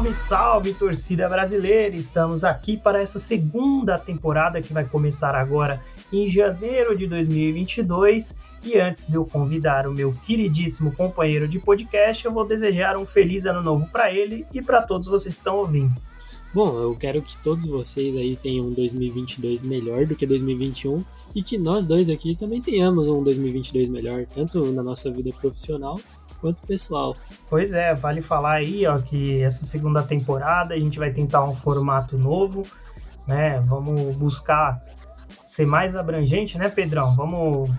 Salve, salve, torcida brasileira! Estamos aqui para essa segunda temporada que vai começar agora em janeiro de 2022. E antes de eu convidar o meu queridíssimo companheiro de podcast, eu vou desejar um feliz ano novo para ele e para todos vocês que estão ouvindo. Bom, eu quero que todos vocês aí tenham um 2022 melhor do que 2021 e que nós dois aqui também tenhamos um 2022 melhor, tanto na nossa vida profissional quanto pessoal. Pois é, vale falar aí, ó, que essa segunda temporada a gente vai tentar um formato novo, né? Vamos buscar ser mais abrangente, né, Pedrão? Vamos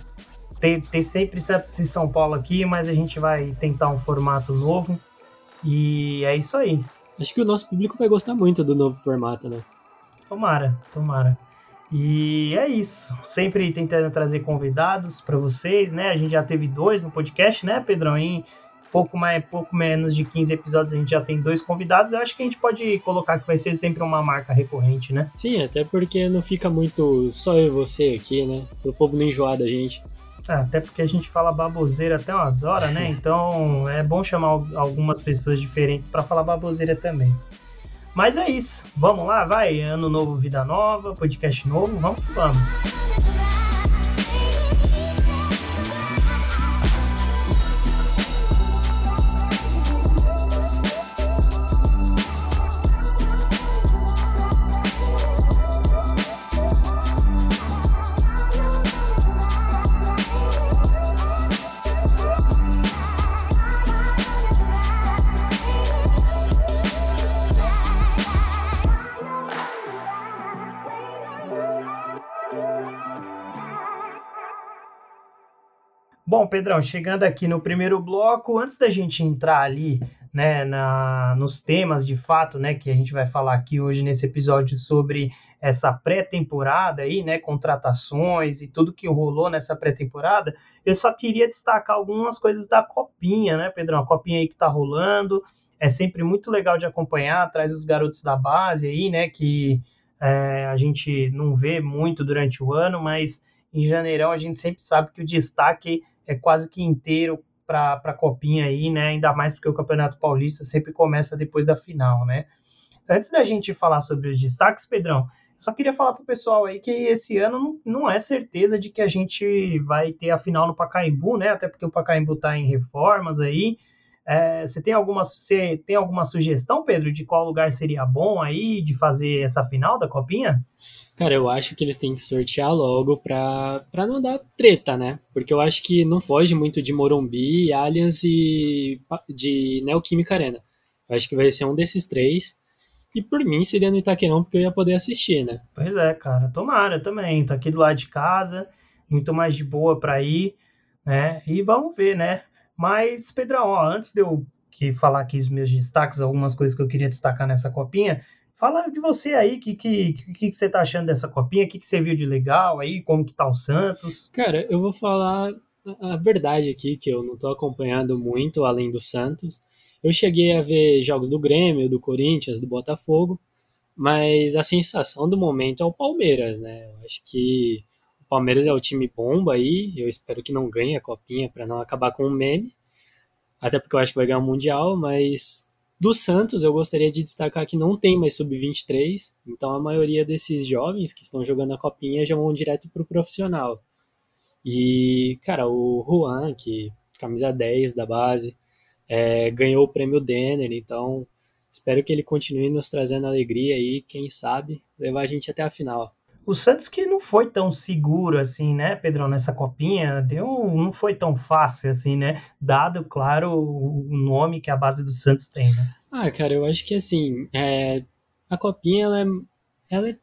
ter, ter sempre Santos e São Paulo aqui, mas a gente vai tentar um formato novo. E é isso aí. Acho que o nosso público vai gostar muito do novo formato, né? Tomara, tomara. E é isso. Sempre tentando trazer convidados para vocês, né? A gente já teve dois no podcast, né, Pedrão? Em pouco, mais, pouco menos de 15 episódios a gente já tem dois convidados. Eu acho que a gente pode colocar que vai ser sempre uma marca recorrente, né? Sim, até porque não fica muito só eu e você aqui, né? O povo não enjoar da gente. Ah, até porque a gente fala baboseira até umas horas, né? Então é bom chamar algumas pessoas diferentes para falar baboseira também. Mas é isso. Vamos lá, vai. Ano novo, vida nova, podcast novo. Vamos que vamos. Bom, Pedrão, chegando aqui no primeiro bloco, antes da gente entrar ali, né, na, nos temas de fato, né, que a gente vai falar aqui hoje nesse episódio sobre essa pré-temporada aí, né, contratações e tudo que rolou nessa pré-temporada, eu só queria destacar algumas coisas da copinha, né, Pedrão? A copinha aí que tá rolando, é sempre muito legal de acompanhar, traz os garotos da base aí, né, que é, a gente não vê muito durante o ano, mas em janeirão a gente sempre sabe que o destaque é quase que inteiro para a copinha aí, né? Ainda mais porque o Campeonato Paulista sempre começa depois da final, né? Antes da gente falar sobre os destaques, Pedrão, só queria falar para o pessoal aí que esse ano não, é certeza de que a gente vai ter a final no Pacaembu, né? Até porque o Pacaembu está em reformas aí. É, você tem alguma você tem alguma sugestão, Pedro, de qual lugar seria bom aí de fazer essa final da copinha? Cara, eu acho que eles têm que sortear logo pra, pra não dar treta, né? Porque eu acho que não foge muito de Morumbi, Allianz e de Neoquímica Arena. Eu acho que vai ser um desses três. E por mim seria no Itaquerão, porque eu ia poder assistir, né? Pois é, cara. Tomara também. Tô aqui do lado de casa, muito mais de boa pra ir, né? E vamos ver, né? Mas, Pedrão, ó, antes de eu que falar aqui os meus destaques, algumas coisas que eu queria destacar nessa copinha, fala de você aí, o que, que, que, que, você tá achando dessa copinha, o que, que você viu de legal aí, como que tá o Santos? Cara, eu vou falar a verdade aqui, que eu não tô acompanhando muito além do Santos. Eu cheguei a ver jogos do Grêmio, do Corinthians, do Botafogo, mas a sensação do momento é o Palmeiras, né? Eu acho que Palmeiras é o time bomba aí, eu espero que não ganhe a copinha para não acabar com o meme, até porque eu acho que vai ganhar o Mundial, mas do Santos eu gostaria de destacar que não tem mais sub-23, então a maioria desses jovens que estão jogando a copinha já vão direto pro profissional. E, cara, o Juan, que camisa 10 da base, é, ganhou o prêmio Denner, então espero que ele continue nos trazendo alegria aí, quem sabe levar a gente até a final. O Santos que não foi tão seguro assim, né, Pedrão, nessa copinha, deu, não foi tão fácil assim, né? Dado, claro, o nome que a base do Santos tem, né? Ah, cara, eu acho que assim, é, a copinha ela é, ela é,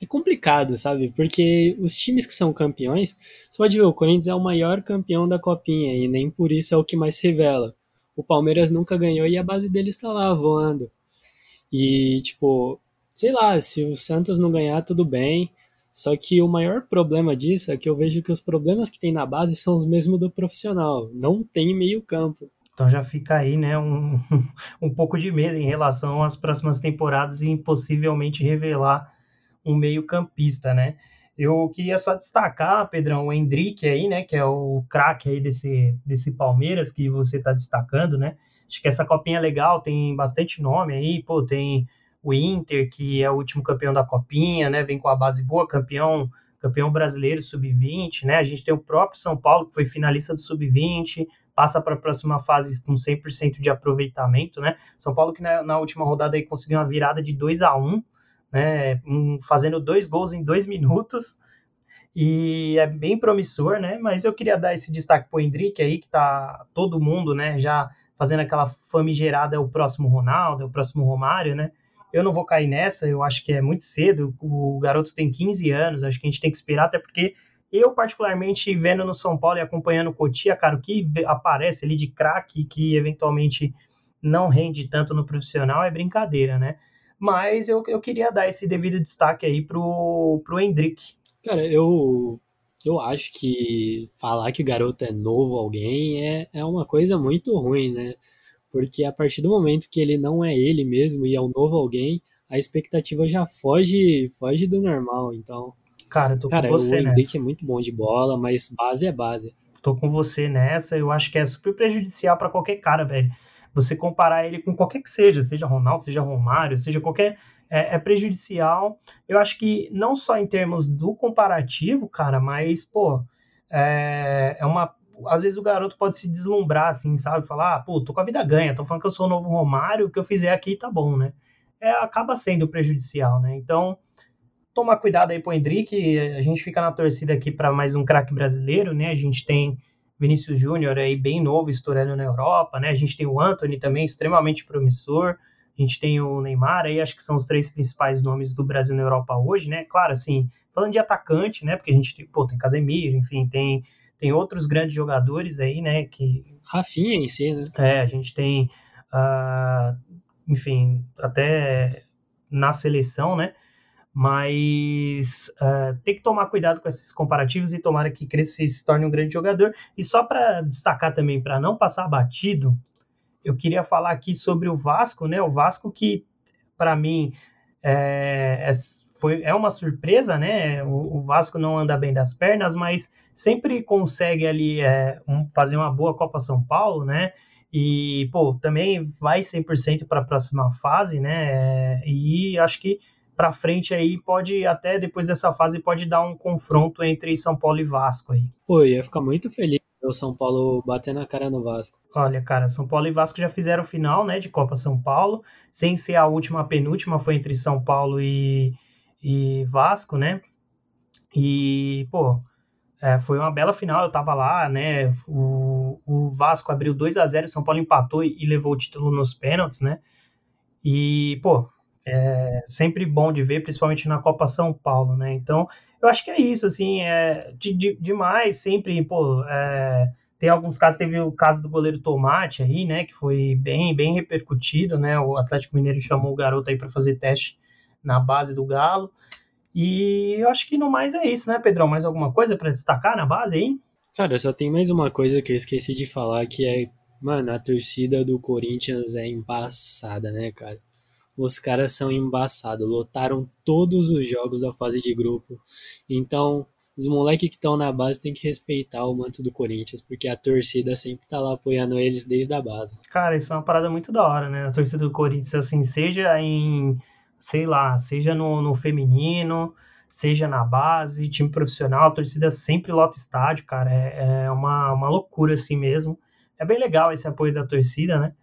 é complicado, sabe? Porque os times que são campeões, você pode ver, o Corinthians é o maior campeão da copinha e nem por isso é o que mais revela. O Palmeiras nunca ganhou e a base dele está lá voando. E, tipo, sei lá, se o Santos não ganhar, tudo bem. Só que o maior problema disso é que eu vejo que os problemas que tem na base são os mesmos do profissional. Não tem meio campo. Então já fica aí, né, um, um pouco de medo em relação às próximas temporadas e possivelmente revelar um meio campista, né? Eu queria só destacar, Pedrão, o Hendrick aí, né, que é o craque aí desse, desse Palmeiras que você está destacando, né? Acho que essa copinha é legal, tem bastante nome aí, pô, tem o Inter, que é o último campeão da copinha, né? Vem com a base boa, campeão campeão brasileiro sub-20, né? A gente tem o próprio São Paulo, que foi finalista do sub-20, passa para a próxima fase com 100% de aproveitamento, né? São Paulo que na, na, última rodada aí conseguiu uma virada de 2 a 1 né? Um, fazendo dois gols em dois minutos, e é bem promissor, né? Mas eu queria dar esse destaque pro Hendrick aí, que tá todo mundo, né, já fazendo aquela famigerada é o próximo Ronaldo, é o próximo Romário, né? Eu não vou cair nessa, eu acho que é muito cedo. O garoto tem 15 anos, acho que a gente tem que esperar, até porque eu, particularmente, vendo no São Paulo e acompanhando o Cotia, cara, o que aparece ali de craque que eventualmente não rende tanto no profissional é brincadeira, né? Mas eu, eu queria dar esse devido destaque aí pro, pro Hendrick. Cara, eu, eu acho que falar que o garoto é novo alguém é, é uma coisa muito ruim, né? Porque a partir do momento que ele não é ele mesmo e é um novo alguém, a expectativa já foge, foge do normal. Então, cara, eu tô cara, com você o Henrique é muito bom de bola, mas base é base. Tô com você nessa. Eu acho que é super prejudicial para qualquer cara, velho. Você comparar ele com qualquer que seja, seja Ronaldo, seja Romário, seja qualquer é, é, prejudicial. Eu acho que não só em termos do comparativo, cara, mas, pô, é, é uma às vezes o garoto pode se deslumbrar, assim, sabe? Falar, ah, pô, tô com a vida ganha, tô falando que eu sou o novo Romário, o que eu fizer aqui tá bom, né? É, acaba sendo prejudicial, né? Então, tomar cuidado aí pro Hendrick, a gente fica na torcida aqui para mais um craque brasileiro, né? A gente tem Vinícius Júnior aí bem novo, estourando na Europa, né? A gente tem o Anthony também, extremamente promissor. A gente tem o Neymar aí, acho que são os três principais nomes do Brasil na Europa hoje, né? Claro, assim, falando de atacante, né? Porque a gente tem, pô, tem Casemiro, enfim, tem tem outros grandes jogadores aí, né? Que, Rafinha em si, né? É, a gente tem, uh, enfim, até na seleção, né? Mas uh, tem que tomar cuidado com esses comparativos e tomara que cresça e se torne um grande jogador. E só para destacar também, para não passar batido, eu queria falar aqui sobre o Vasco, né? O Vasco que, para mim, é, é foi, é uma surpresa, né? O, o, Vasco não anda bem das pernas, mas sempre consegue ali é, um, fazer uma boa Copa São Paulo, né? E, pô, também vai 100% para a próxima fase, né? E acho que para frente aí pode, até depois dessa fase, pode dar um confronto entre São Paulo e Vasco aí. Pô, ia ficar muito feliz o São Paulo bater na cara no Vasco. Olha, cara, São Paulo e Vasco já fizeram final, né, de Copa São Paulo, sem ser a última, a penúltima, foi entre São Paulo e, e Vasco, né? E, pô, é, foi uma bela final, eu tava lá, né? O, o Vasco abriu 2 a 0 o São Paulo empatou e, e, levou o título nos pênaltis, né? E, pô, é sempre bom de ver, principalmente na Copa São Paulo, né? Então, eu acho que é isso, assim, é de, de, demais, sempre, pô, é, tem alguns casos, teve o caso do goleiro Tomate aí, né, que foi bem, bem repercutido, né, o Atlético Mineiro chamou o garoto aí para fazer teste na base do Galo. E eu acho que no mais é isso, né, Pedrão? Mais alguma coisa para destacar na base aí? Cara, só tem mais uma coisa que eu esqueci de falar, que é, mano, a torcida do Corinthians é embaçada, né, cara? Os caras são embaçados, lotaram todos os jogos da fase de grupo. Então, os moleques que estão na base têm que respeitar o manto do Corinthians, porque a torcida sempre tá lá apoiando eles desde a base. Cara, isso é uma parada muito da hora, né? A torcida do Corinthians, assim, seja em sei lá, seja no, no feminino, seja na base, time profissional, a torcida sempre lota estádio, cara, é, é uma, uma loucura assim mesmo. É bem legal esse apoio da torcida, né?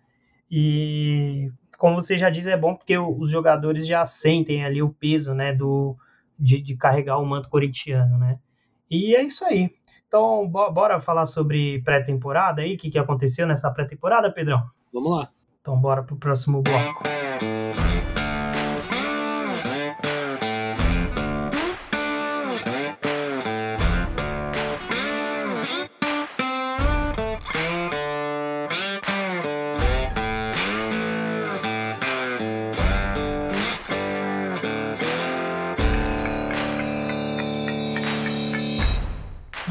E como você já diz, é bom porque os jogadores já sentem ali o peso, né, do, de, de carregar o manto corintiano, né? E é isso aí. Então, bora falar sobre pré-temporada aí, o que, que aconteceu nessa pré-temporada, Pedrão? Vamos lá. Então, bora pro próximo bloco.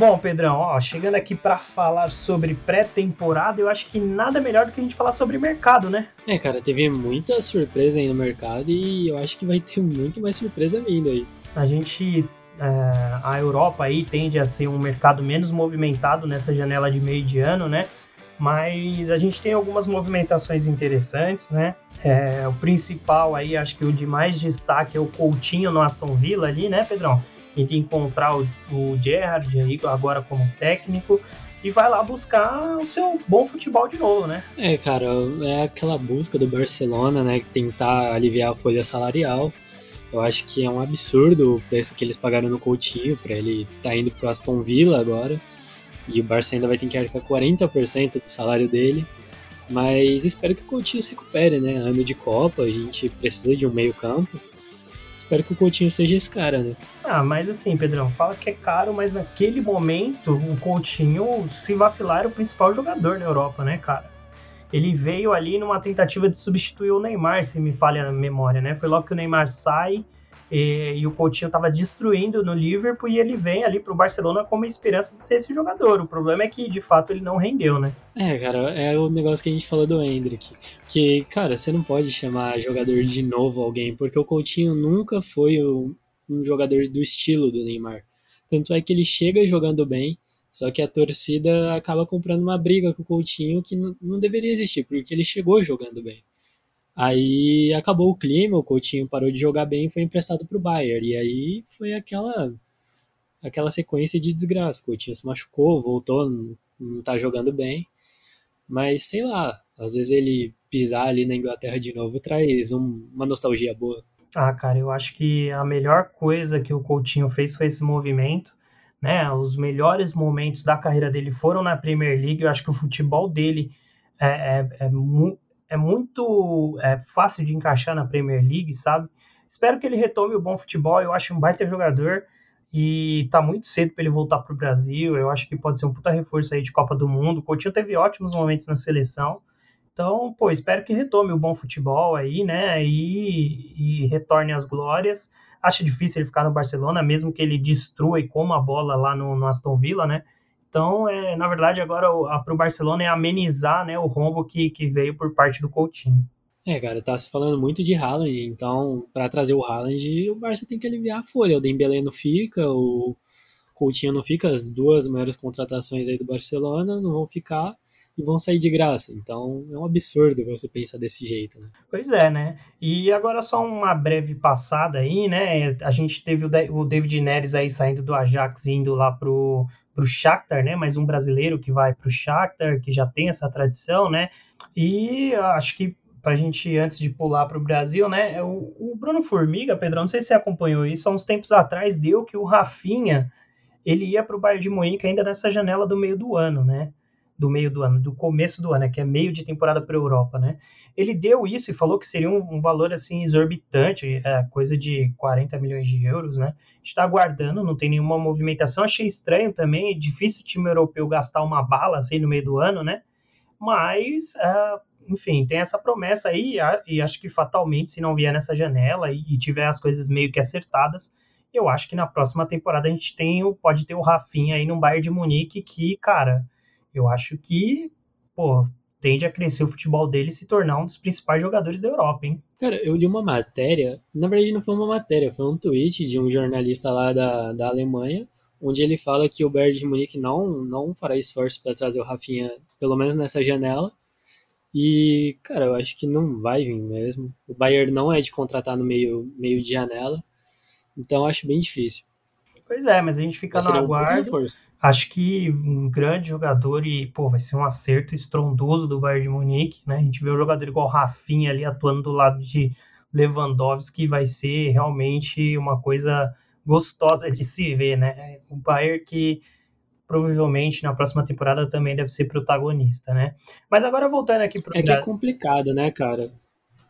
Bom, Pedrão, ó, chegando aqui para falar sobre pré-temporada, eu acho que nada melhor do que a gente falar sobre mercado, né? É, cara, teve muita surpresa aí no mercado e eu acho que vai ter muito mais surpresa vindo aí. A gente é, a Europa aí tende a ser um mercado menos movimentado nessa janela de meio de ano, né? mas a gente tem algumas movimentações interessantes, né? É, o principal aí, acho que o de mais destaque é o Coutinho no Aston Villa ali, né, Pedrão? De encontrar o, o Gerrard aí agora como técnico e vai lá buscar o seu bom futebol de novo, né? É, cara, é aquela busca do Barcelona, né, tentar aliviar a folha salarial. Eu acho que é um absurdo o preço que eles pagaram no Coutinho para ele tá indo pro Aston Villa agora. E o Barça ainda vai ter que arcar 40% do salário dele. Mas espero que o Coutinho se recupere, né? Ano de Copa, a gente precisa de um meio-campo. Espero que o Coutinho seja esse cara, né? Ah, mas assim, Pedrão, fala que é caro, mas naquele momento o Coutinho, se vacilar, era o principal jogador na Europa, né, cara? Ele veio ali numa tentativa de substituir o Neymar, se me falha a memória, né? Foi logo que o Neymar sai e, e o Coutinho estava destruindo no Liverpool e ele vem ali para o Barcelona com uma esperança de ser esse jogador. O problema é que de fato ele não rendeu, né? É, cara, é o negócio que a gente falou do Hendrick. Que, cara, você não pode chamar jogador de novo alguém, porque o Coutinho nunca foi um, um jogador do estilo do Neymar. Tanto é que ele chega jogando bem, só que a torcida acaba comprando uma briga com o Coutinho que não deveria existir, porque ele chegou jogando bem. Aí acabou o clima, o Coutinho parou de jogar bem e foi emprestado para o Bayern. E aí foi aquela aquela sequência de desgraça. O Coutinho se machucou, voltou, não, não tá jogando bem. Mas sei lá, às vezes ele pisar ali na Inglaterra de novo traz um, uma nostalgia boa. Ah, cara, eu acho que a melhor coisa que o Coutinho fez foi esse movimento. Né? Os melhores momentos da carreira dele foram na Premier League. Eu acho que o futebol dele é, é, é, é muito é, fácil de encaixar na Premier League, sabe? Espero que ele retome o bom futebol. Eu acho um baita jogador e tá muito cedo para ele voltar pro Brasil. Eu acho que pode ser um puta reforço aí de Copa do Mundo. O Coutinho teve ótimos momentos na seleção. Então, pô, espero que retome o bom futebol aí, né? E, e retorne às glórias. Acho difícil ele ficar no Barcelona, mesmo que ele destrua e coma a bola lá no, no Aston Villa, né? Então, é, na verdade, agora para o Barcelona é amenizar né, o rombo que, que veio por parte do Coutinho. É, cara, tá se falando muito de Haaland, então para trazer o Haaland, o Barça tem que aliviar a folha. O Dembélé não fica, o Coutinho não fica, as duas maiores contratações aí do Barcelona não vão ficar e vão sair de graça. Então é um absurdo você pensar desse jeito, né? Pois é, né? E agora só uma breve passada aí, né? A gente teve o David Neres aí saindo do Ajax indo lá pro para o Shakhtar, né? Mais um brasileiro que vai para o Shakhtar, que já tem essa tradição, né? E acho que para a gente, antes de pular para o Brasil, né? O, o, Bruno Formiga, Pedrão, não sei se você acompanhou isso, há uns tempos atrás deu que o Rafinha ele ia para o Bayern de Munique ainda nessa janela do meio do ano, né? Do meio do ano, do começo do ano, né, que é meio de temporada para a Europa, né? Ele deu isso e falou que seria um, um valor assim exorbitante, é, coisa de 40 milhões de euros, né? Está aguardando, não tem nenhuma movimentação. Achei estranho também, é difícil time europeu gastar uma bala assim no meio do ano, né? Mas, é, enfim, tem essa promessa aí e acho que fatalmente, se não vier nessa janela e, e tiver as coisas meio que acertadas, eu acho que na próxima temporada a gente tem, pode ter o Rafinha aí no Bayern de Munique que, cara eu acho que, pô, tende a crescer o futebol dele e se tornar um dos principais jogadores da Europa, hein? Cara, eu li uma matéria, na verdade não foi uma matéria, foi um tweet de um jornalista lá da, da Alemanha, onde ele fala que o Bayern de Munique não, não fará esforço para trazer o Rafinha, pelo menos nessa janela. E, cara, eu acho que não vai vir mesmo. O Bayern não é de contratar no meio, meio de janela, então acho bem difícil. Pois é, mas a gente fica no aguardo. Acho que um grande jogador e, pô, vai ser um acerto estrondoso do Bayern de Munique, né? A gente vê um jogador igual Rafinha ali atuando do lado de Lewandowski, vai ser realmente uma coisa gostosa de se ver, né? O Bayern que provavelmente na próxima temporada também deve ser protagonista, né? Mas agora voltando aqui pro... É que é complicado, né, cara?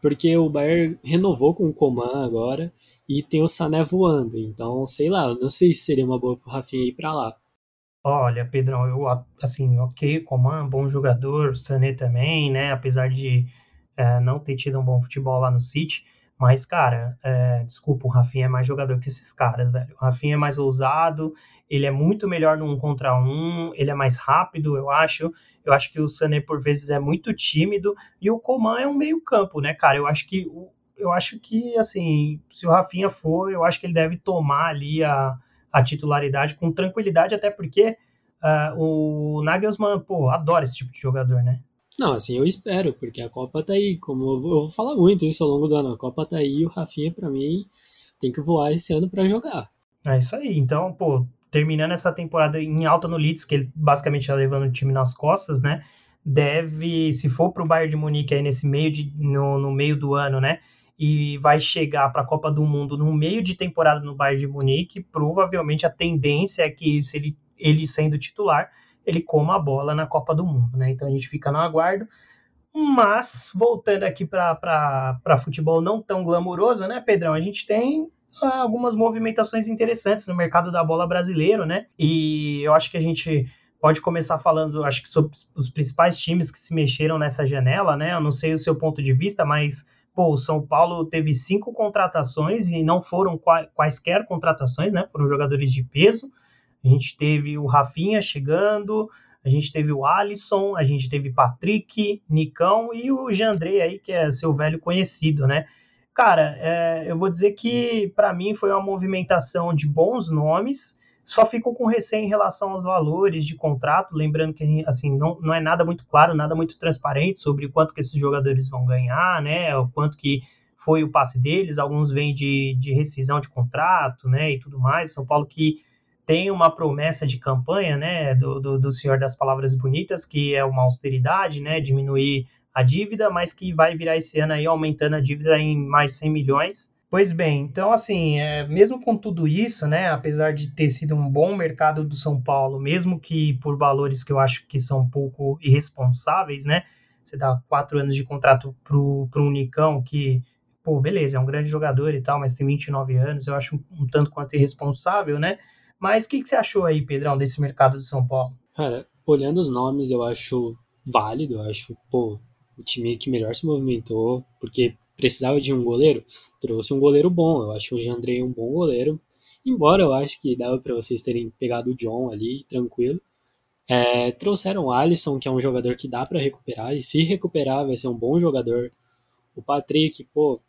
Porque o Bayern renovou com o Coman agora e tem o Sané voando. Então, sei lá, não sei se seria uma boa pro Rafinha ir pra lá. Olha, Pedrão, eu, assim, ok, Coman, bom jogador, Sané também, né, apesar de é, não ter tido um bom futebol lá no City, mas, cara, é, desculpa, o Rafinha é mais jogador que esses caras, velho. O Rafinha é mais ousado, ele é muito melhor no um contra um, ele é mais rápido, eu acho. Eu acho que o Sané, por vezes, é muito tímido, e o Coman é um meio campo, né, cara? Eu acho que, eu acho que, assim, se o Rafinha for, eu acho que ele deve tomar ali a a titularidade com tranquilidade, até porque uh, o Nagelsmann, pô, adora esse tipo de jogador, né? Não, assim, eu espero, porque a Copa tá aí, como eu vou falar muito isso ao longo do ano, a Copa tá aí e o Rafinha, para mim, tem que voar esse ano para jogar. É isso aí, então, pô, terminando essa temporada em alta no Leeds, que ele basicamente tá levando o time nas costas, né, deve, se for pro Bayern de Munique aí nesse meio de, no, no meio do ano, né, e vai chegar para a Copa do Mundo no meio de temporada no Bayern de Munique, provavelmente a tendência é que se ele, ele sendo titular, ele coma a bola na Copa do Mundo, né? Então a gente fica no aguardo. Mas, voltando aqui para futebol não tão glamuroso, né, Pedrão? A gente tem ah, algumas movimentações interessantes no mercado da bola brasileiro, né? E eu acho que a gente pode começar falando, acho que sobre os principais times que se mexeram nessa janela, né? Eu não sei o seu ponto de vista, mas pô, o São Paulo teve cinco contratações e não foram quaisquer contratações, né? Foram jogadores de peso. A gente teve o Rafinha chegando, a gente teve o Alisson, a gente teve Patrick, Nicão e o Jandrei aí, que é seu velho conhecido, né? Cara, é, eu vou dizer que para mim foi uma movimentação de bons nomes, só fico com receio em relação aos valores de contrato, lembrando que assim não, não é nada muito claro, nada muito transparente sobre quanto que esses jogadores vão ganhar, né? O quanto que foi o passe deles, alguns vêm de, de rescisão de contrato, né? E tudo mais. São Paulo que tem uma promessa de campanha, né, do, do, do, Senhor das Palavras Bonitas, que é uma austeridade, né, diminuir a dívida, mas que vai virar esse ano aí aumentando a dívida em mais 100 milhões. Pois bem, então assim, é, mesmo com tudo isso, né, apesar de ter sido um bom mercado do São Paulo, mesmo que por valores que eu acho que são um pouco irresponsáveis, né, você dá quatro anos de contrato pro, pro Unicão, que, pô, beleza, é um grande jogador e tal, mas tem 29 anos, eu acho um, um tanto quanto irresponsável, né, mas o que, que você achou aí, Pedrão, desse mercado de São Paulo? Cara, olhando os nomes, eu acho válido, eu acho, pô, o time que melhor se movimentou, porque precisava de um goleiro, trouxe um goleiro bom, eu acho o Jandrei um bom goleiro, embora eu acho que dava para vocês terem pegado o John ali, tranquilo. É, trouxeram o Alisson, que é um jogador que dá para recuperar, e se recuperar vai ser um bom jogador. O Patrick, pô,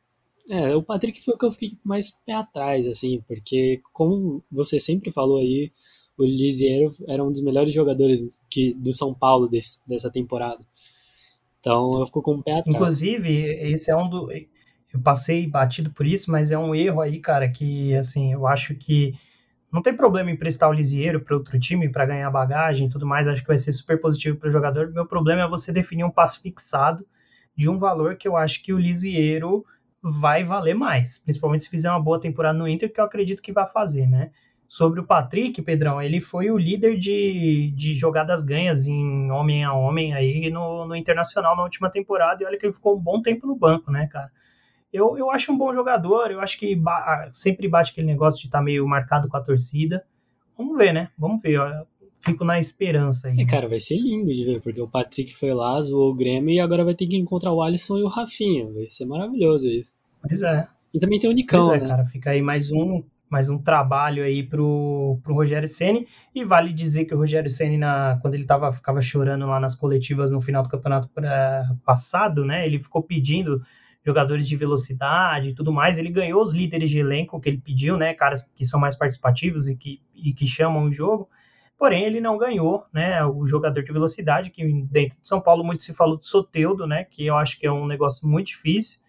é, o Patrick foi o que eu fiquei mais pé atrás, assim, porque como você sempre falou aí, o Lisiero era um dos melhores jogadores que, do São Paulo desse, dessa temporada. Então eu fico com o pé atrás. Inclusive, esse é um do. Eu passei batido por isso, mas é um erro aí, cara, que assim, eu acho que não tem problema em prestar o Lisieiro para outro time para ganhar bagagem e tudo mais, acho que vai ser super positivo para o jogador. Meu problema é você definir um passe fixado de um valor que eu acho que o Lisieiro vai valer mais, principalmente se fizer uma boa temporada no Inter, que eu acredito que vai fazer, né? Sobre o Patrick, Pedrão, ele foi o líder de, de jogadas ganhas em homem a homem aí no, no Internacional na última temporada, e olha que ele ficou um bom tempo no banco, né, cara? Eu, eu acho um bom jogador, eu acho que ba sempre bate aquele negócio de estar tá meio marcado com a torcida. Vamos ver, né? Vamos ver. Ó fico na esperança aí. É, cara, vai ser lindo de ver, porque o Patrick foi lá, zoou o Grêmio e agora vai ter que encontrar o Alisson e o Rafinha. Vai ser maravilhoso isso. Pois é. E também tem o Nicão, pois é, né? cara, fica aí mais um mais um trabalho aí pro, pro Rogério Ceni e vale dizer que o Rogério Ceni na quando ele tava ficava chorando lá nas coletivas no final do campeonato pra, passado, né? Ele ficou pedindo jogadores de velocidade e tudo mais. Ele ganhou os líderes de elenco que ele pediu, né? Caras que são mais participativos e que, e que chamam o jogo porém ele não ganhou, né, o jogador de velocidade, que dentro de São Paulo muito se falou de Soteudo, né, que eu acho que é um negócio muito difícil,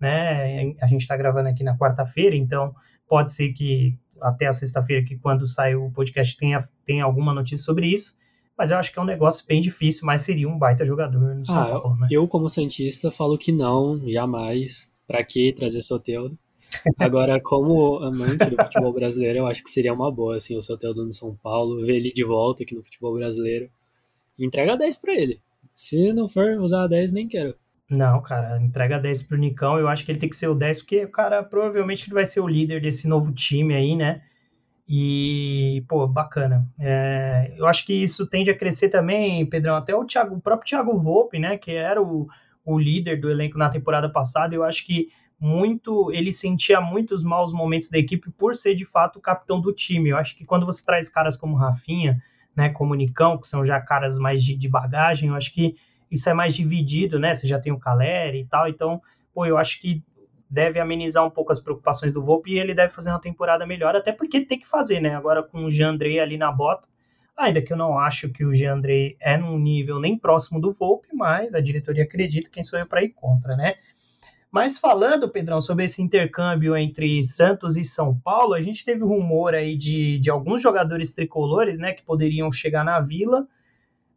né, a gente está gravando aqui na quarta-feira, então pode ser que até a sexta-feira, que quando sai o podcast, tenha, tenha alguma notícia sobre isso, mas eu acho que é um negócio bem difícil, mas seria um baita jogador no São ah, Paulo, né? Eu, como Santista, falo que não, jamais. Para que trazer Soteudo? Agora, como amante do futebol brasileiro, eu acho que seria uma boa, assim, o Soteldo no São Paulo, ver ele de volta aqui no futebol brasileiro. Entrega 10 para ele. Se não for usar 10, nem quero. Não, cara, entrega 10 pro Nicão. Eu acho que ele tem que ser o 10, porque, cara, provavelmente ele vai ser o líder desse novo time aí, né? E, pô, bacana. É, eu acho que isso tende a crescer também, Pedrão. Até o, Thiago, o próprio Thiago Volpe, né? Que era o, o líder do elenco na temporada passada. Eu acho que muito, ele sentia muitos maus momentos da equipe por ser de fato o capitão do time. Eu acho que quando você traz caras como Rafinha, né, como Nicão, que são já caras mais de, de bagagem, eu acho que isso é mais dividido, né? Você já tem o Caleri e tal, então, pô, eu acho que deve amenizar um pouco as preocupações do Volpe e ele deve fazer uma temporada melhor, até porque tem que fazer, né? Agora com o Jean André ali na bota, Ainda que eu não acho que o Jeandrei é num nível nem próximo do Volpe, mas a diretoria acredita, quem sou eu para ir contra, né? Mas falando, Pedrão, sobre esse intercâmbio entre Santos e São Paulo, a gente teve rumor aí de, de alguns jogadores tricolores, né, que poderiam chegar na Vila,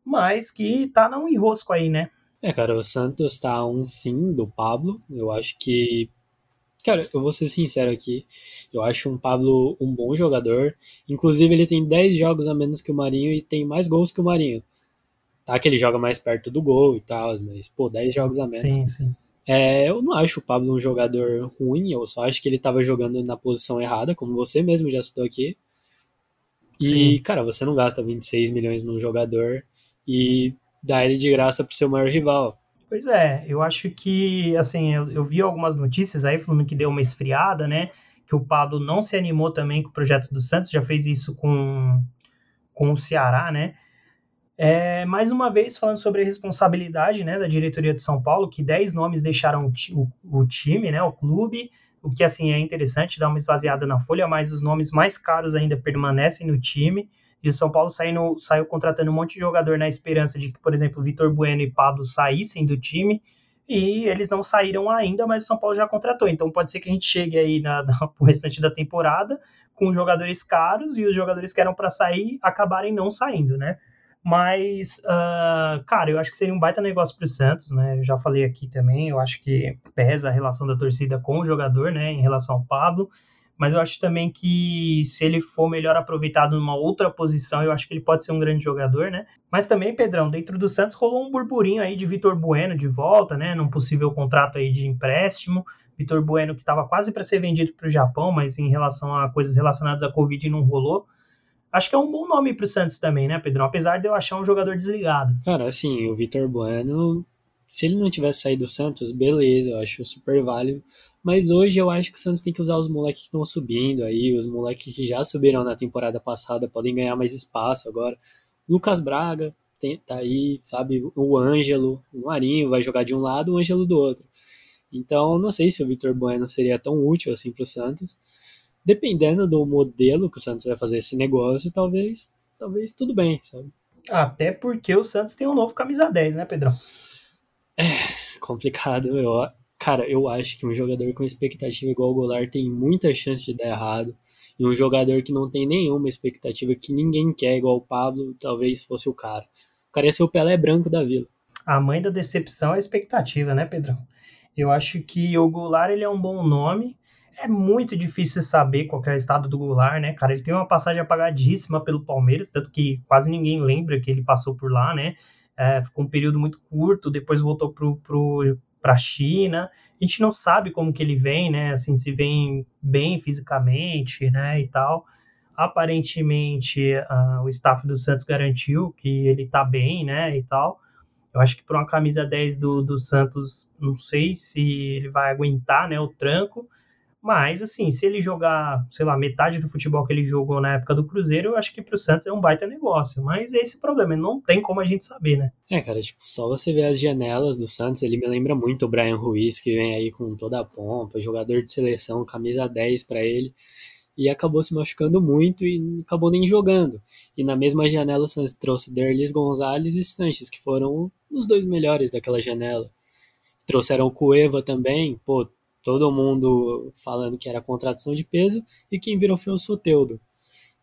mas que tá num enrosco aí, né? É, cara, o Santos tá um sim do Pablo. Eu acho que. Cara, eu vou ser sincero aqui. Eu acho um Pablo um bom jogador. Inclusive, ele tem 10 jogos a menos que o Marinho e tem mais gols que o Marinho. Tá que ele joga mais perto do gol e tal, mas, pô, 10 jogos a menos. Sim, sim. É, eu não acho o Pablo um jogador ruim, eu só acho que ele estava jogando na posição errada, como você mesmo já citou aqui. E, Sim. cara, você não gasta 26 milhões num jogador e dá ele de graça pro seu maior rival. Pois é, eu acho que, assim, eu, eu vi algumas notícias aí falando que deu uma esfriada, né? Que o Pablo não se animou também com o projeto do Santos, já fez isso com, com o Ceará, né? É, mais uma vez, falando sobre a responsabilidade né, da diretoria de São Paulo, que 10 nomes deixaram o, o, time, né, o clube, o que assim é interessante, dar uma esvaziada na folha, mas os nomes mais caros ainda permanecem no time. E o São Paulo saiu, saiu contratando um monte de jogador na esperança de que, por exemplo, Vitor Bueno e Pablo saíssem do time. E eles não saíram ainda, mas o São Paulo já contratou. Então pode ser que a gente chegue aí na, na, restante da temporada com jogadores caros e os jogadores que eram para sair acabarem não saindo, né? Mas, uh, cara, eu acho que seria um baita negócio para o Santos, né? Eu já falei aqui também, eu acho que pesa a relação da torcida com o jogador, né, em relação ao Pablo. Mas eu acho também que se ele for melhor aproveitado numa outra posição, eu acho que ele pode ser um grande jogador, né? Mas também, Pedrão, dentro do Santos rolou um burburinho aí de Vitor Bueno de volta, né? Num possível contrato aí de empréstimo. Vitor Bueno que estava quase para ser vendido para o Japão, mas em relação a coisas relacionadas à Covid não rolou acho que é um bom nome pro Santos também, né, Pedro? Apesar de eu achar um jogador desligado. Cara, assim, o Vitor Bueno, se ele não tivesse saído do Santos, beleza, eu acho super válido. Mas hoje eu acho que o Santos tem que usar os moleques que estão subindo aí, os moleques que já subiram na temporada passada podem ganhar mais espaço agora. Lucas Braga tem, tá aí, sabe? O Ângelo, o Marinho vai jogar de um lado, o Ângelo do outro. Então, não sei se o Vitor Bueno seria tão útil assim para o Santos dependendo do modelo que o Santos vai fazer esse negócio, talvez, talvez tudo bem, sabe? Até porque o Santos tem um novo camisa 10, né, Pedrão? É, complicado. Eu, cara, eu acho que um jogador com expectativa igual o Goulart tem muita chance de dar errado. E um jogador que não tem nenhuma expectativa, que ninguém quer, igual o Pablo, talvez fosse o cara. O cara ia ser o Pelé branco da vila. A mãe da decepção é a expectativa, né, Pedrão? Eu acho que o Goulart ele é um bom nome, é muito difícil saber qual é o estado do Goulart, né, cara? Ele tem uma passagem apagadíssima pelo Palmeiras, tanto que quase ninguém lembra que ele passou por lá, né? É, ficou um período muito curto, depois voltou pro, pro, para a China. A gente não sabe como que ele vem, né? Assim, se vem bem fisicamente, né, e tal. Aparentemente, uh, o staff do Santos garantiu que ele tá bem, né, e tal. Eu acho que para uma camisa 10 do, do Santos, não sei se ele vai aguentar, né, o tranco. Mas, assim, se ele jogar, sei lá, metade do futebol que ele jogou na época do Cruzeiro, eu acho que pro Santos é um baita negócio. Mas é esse problema, não tem como a gente saber, né? É, cara, tipo, só você ver as janelas do Santos, ele me lembra muito o Brian Ruiz, que vem aí com toda a pompa, jogador de seleção, camisa 10 para ele. E acabou se machucando muito e acabou nem jogando. E na mesma janela o Santos trouxe Derlis Gonzalez e Sanches, que foram os dois melhores daquela janela. Trouxeram o Cueva também, pô, todo mundo falando que era contradição de peso, e quem virou foi o Soteudo.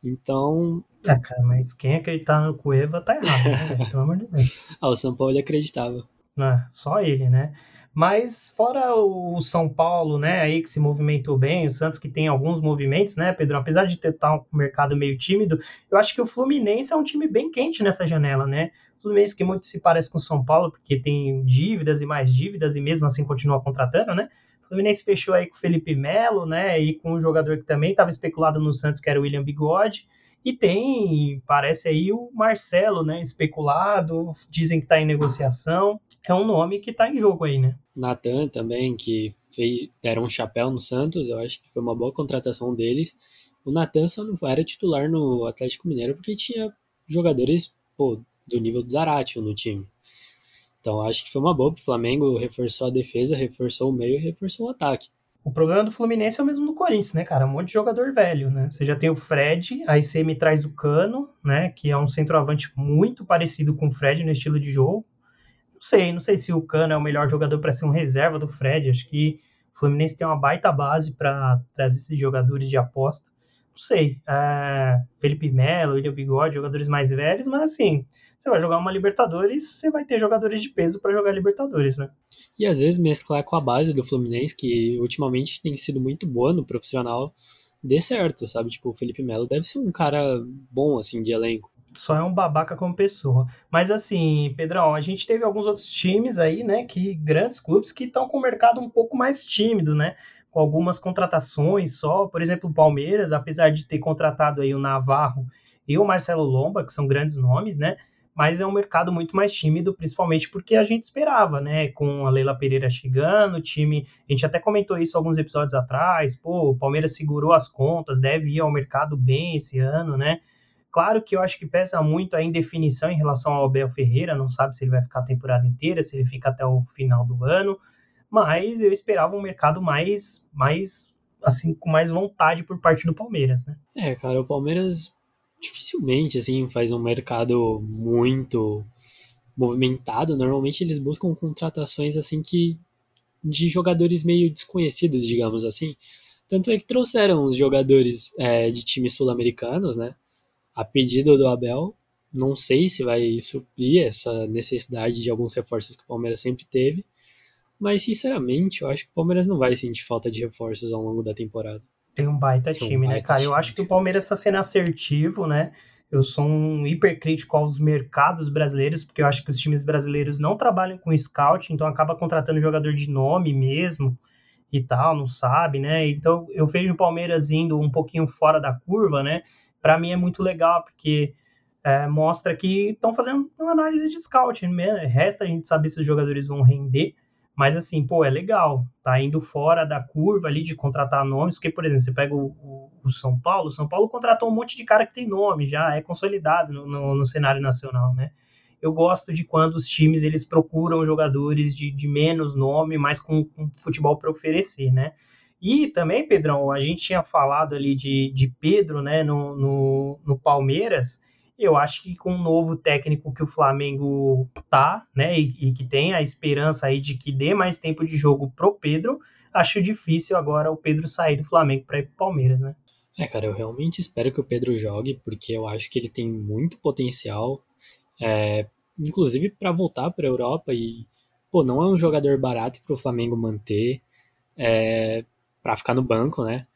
Então. É, cara, mas quem acreditar no Cueva tá errado, né? Pelo amor de Deus. ah, o São Paulo acreditava. É, só ele, né? Mas fora o São Paulo, né, aí que se movimentou bem, o Santos que tem alguns movimentos, né, Pedro? Apesar de ter tá um mercado meio tímido, eu acho que o Fluminense é um time bem quente nessa janela, né? O Fluminense que muito se parece com o São Paulo, porque tem dívidas e mais dívidas e mesmo assim continua contratando, né? O Fluminense fechou aí com o Felipe Melo, né? E com um jogador que também estava especulado no Santos, que era o William Bigode. E tem, parece aí, o Marcelo, né? Especulado, dizem que está em negociação. É um nome que está em jogo aí, né? Natan também, que fez, deram um chapéu no Santos, eu acho que foi uma boa contratação deles. O Natan só não era titular no Atlético Mineiro porque tinha jogadores pô, do nível do Zaratio no time. Então acho que foi uma boa pro Flamengo, reforçou a defesa, reforçou o meio e reforçou o ataque. O problema do Fluminense é o mesmo do Corinthians, né, cara? Um monte de jogador velho, né? Você já tem o Fred, aí você me traz o Cano, né? Que é um centroavante muito parecido com o Fred no estilo de jogo. Não sei, não sei se o Cano é o melhor jogador para ser um reserva do Fred. Acho que o Fluminense tem uma baita base para trazer esses jogadores de aposta. Não sei. É, Felipe Melo, William Bigode, jogadores mais velhos, mas assim, você vai jogar uma Libertadores, você vai ter jogadores de peso para jogar Libertadores, né? E às vezes mesclar com a base do Fluminense, que ultimamente tem sido muito boa no profissional, dê certo, sabe? Tipo, o Felipe Melo deve ser um cara bom, assim, de elenco só é um babaca como pessoa. Mas assim, Pedrão, a gente teve alguns outros times aí, né, que grandes clubes que estão com o mercado um pouco mais tímido, né? Com algumas contratações só, por exemplo, o Palmeiras, apesar de ter contratado aí o Navarro e o Marcelo Lomba, que são grandes nomes, né? Mas é um mercado muito mais tímido, principalmente porque a gente esperava, né? Com a Leila Pereira chegando, o time. A gente até comentou isso alguns episódios atrás. Pô, o Palmeiras segurou as contas, deve ir ao mercado bem esse ano, né? Claro que eu acho que pesa muito a indefinição em relação ao Abel Ferreira, não sabe se ele vai ficar a temporada inteira, se ele fica até o final do ano, mas eu esperava um mercado mais, mais assim, com mais vontade por parte do Palmeiras, né? É, cara, o Palmeiras dificilmente, assim, faz um mercado muito movimentado. Normalmente eles buscam contratações, assim, que de jogadores meio desconhecidos, digamos assim. Tanto é que trouxeram os jogadores é, de times sul-americanos, né? a pedido do Abel. Não sei se vai suprir essa necessidade de alguns reforços que o Palmeiras sempre teve, mas sinceramente eu acho que o Palmeiras não vai sentir falta de reforços ao longo da temporada. Tem um baita Tem time, um né, baita né, cara? Time. Eu acho que o Palmeiras está sendo assertivo, né? Eu sou um hipercrítico aos mercados brasileiros, porque eu acho que os times brasileiros não trabalham com scout, então acaba contratando jogador de nome mesmo e tal, não sabe, né? Então eu vejo o Palmeiras indo um pouquinho fora da curva, né? para mim é muito legal, porque é, mostra que estão fazendo uma análise de scout. Né? Resta a gente saber se os jogadores vão render, mas assim, pô, é legal. Tá indo fora da curva ali de contratar nomes, porque, por exemplo, você pega o, o, o São Paulo, o São Paulo contratou um monte de cara que tem nome, já é consolidado no, no, no cenário nacional, né? Eu gosto de quando os times eles procuram jogadores de, de menos nome, mas com, com futebol para oferecer, né? E também, Pedrão, a gente tinha falado ali de, de Pedro, né, no, no, no Palmeiras. Eu acho que com o novo técnico que o Flamengo tá, né, e, e, que tem a esperança aí de que dê mais tempo de jogo pro Pedro, acho difícil agora o Pedro sair do Flamengo para ir pro Palmeiras, né? É, cara, eu realmente espero que o Pedro jogue, porque eu acho que ele tem muito potencial, é, inclusive para voltar para a Europa e, pô, não é um jogador barato para o Flamengo manter. É, para ficar no banco, né?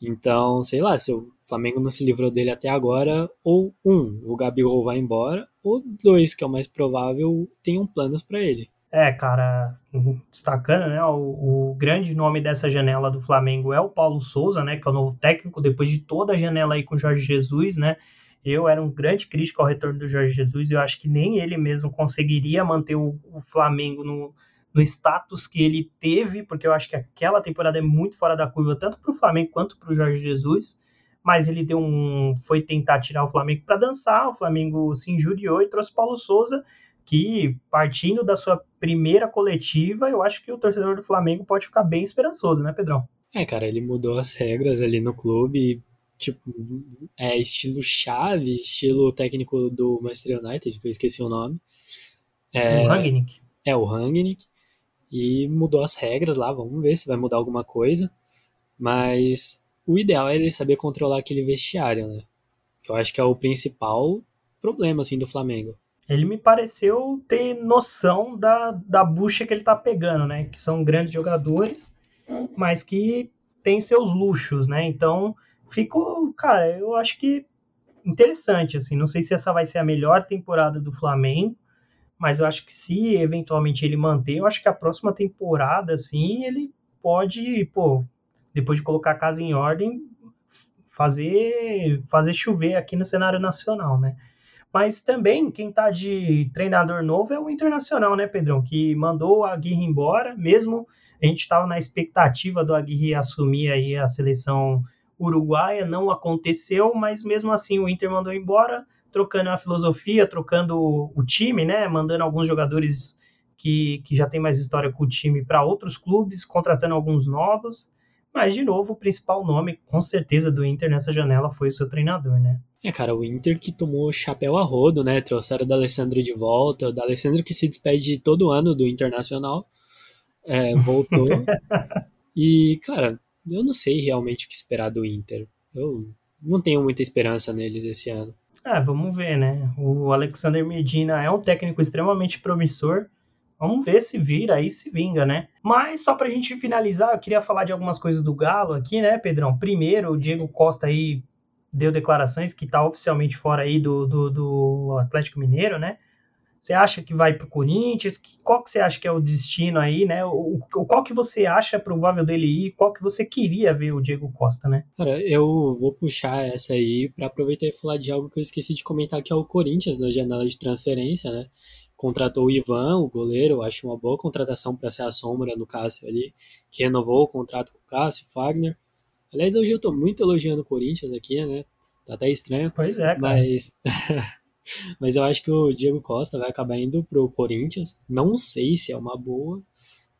Então, sei lá, se o Flamengo não se livrou dele até agora, ou um, o Gabigol vai embora, ou dois, que é o mais provável, tenham planos para ele. É, cara, destacando, né, o, o, grande nome dessa janela do Flamengo é o Paulo Souza, né, que é o novo técnico, depois de toda a janela aí com o Jorge Jesus, né, eu era um grande crítico ao retorno do Jorge Jesus, eu acho que nem ele mesmo conseguiria manter o, o Flamengo no, no status que ele teve, porque eu acho que aquela temporada é muito fora da curva, tanto para o Flamengo quanto para o Jorge Jesus. Mas ele deu um. foi tentar tirar o Flamengo para dançar, o Flamengo se injuriou e trouxe Paulo Souza, que partindo da sua primeira coletiva, eu acho que o torcedor do Flamengo pode ficar bem esperançoso, né, Pedrão? É, cara, ele mudou as regras ali no clube, tipo, é estilo chave, estilo técnico do Manchester United, que eu esqueci o nome. É, o Rangnick. É, o Rangnick e mudou as regras lá, vamos ver se vai mudar alguma coisa. Mas o ideal é ele saber controlar aquele vestiário, né? Que eu acho que é o principal problema assim do Flamengo. Ele me pareceu ter noção da, da bucha que ele tá pegando, né? Que são grandes jogadores, mas que tem seus luxos, né? Então, ficou, cara, eu acho que interessante, assim. Não sei se essa vai ser a melhor temporada do Flamengo, mas eu acho que se eventualmente ele manter, eu acho que a próxima temporada, assim, ele pode, pô, depois de colocar a casa em ordem, fazer, fazer chover aqui no cenário nacional, né? Mas também quem tá de treinador novo é o Internacional, né, Pedrão? Que mandou a Aguirre embora, mesmo a gente estava na expectativa do Aguirre assumir aí a seleção uruguaia, não aconteceu, mas mesmo assim o Inter mandou embora trocando a filosofia, trocando o time, né? Mandando alguns jogadores que, que já tem mais história com o time para outros clubes, contratando alguns novos. Mas, de novo, o principal nome, com certeza, do Inter nessa janela foi o seu treinador, né? É, cara, o Inter que tomou chapéu a rodo, né? Trouxeram o D'Alessandro de volta, o D'Alessandro que se despede todo ano do Internacional, é, voltou. e, cara, eu não sei realmente o que esperar do Inter. Eu não tenho muita esperança neles esse ano. Ah, vamos ver, né? O Alexander Medina é um técnico extremamente promissor. Vamos ver se vira aí, se vinga, né? Mas só pra gente finalizar, eu queria falar de algumas coisas do Galo aqui, né, Pedrão? Primeiro, o Diego Costa aí deu declarações que tá oficialmente fora aí do, do, do Atlético Mineiro, né? Você acha que vai para o Corinthians? Qual que você acha que é o destino aí, né? O, qual que você acha provável dele ir? Qual que você queria ver o Diego Costa, né? Cara, eu vou puxar essa aí para aproveitar e falar de algo que eu esqueci de comentar, que é o Corinthians na janela de transferência, né? Contratou o Ivan, o goleiro, acho uma boa contratação para ser a sombra do Cássio ali, que renovou o contrato com o Cássio, Fagner. Aliás, hoje eu tô muito elogiando o Corinthians aqui, né? Tá até estranho. Pois é, cara. Mas Mas eu acho que o Diego Costa vai acabar indo pro Corinthians. Não sei se é uma boa.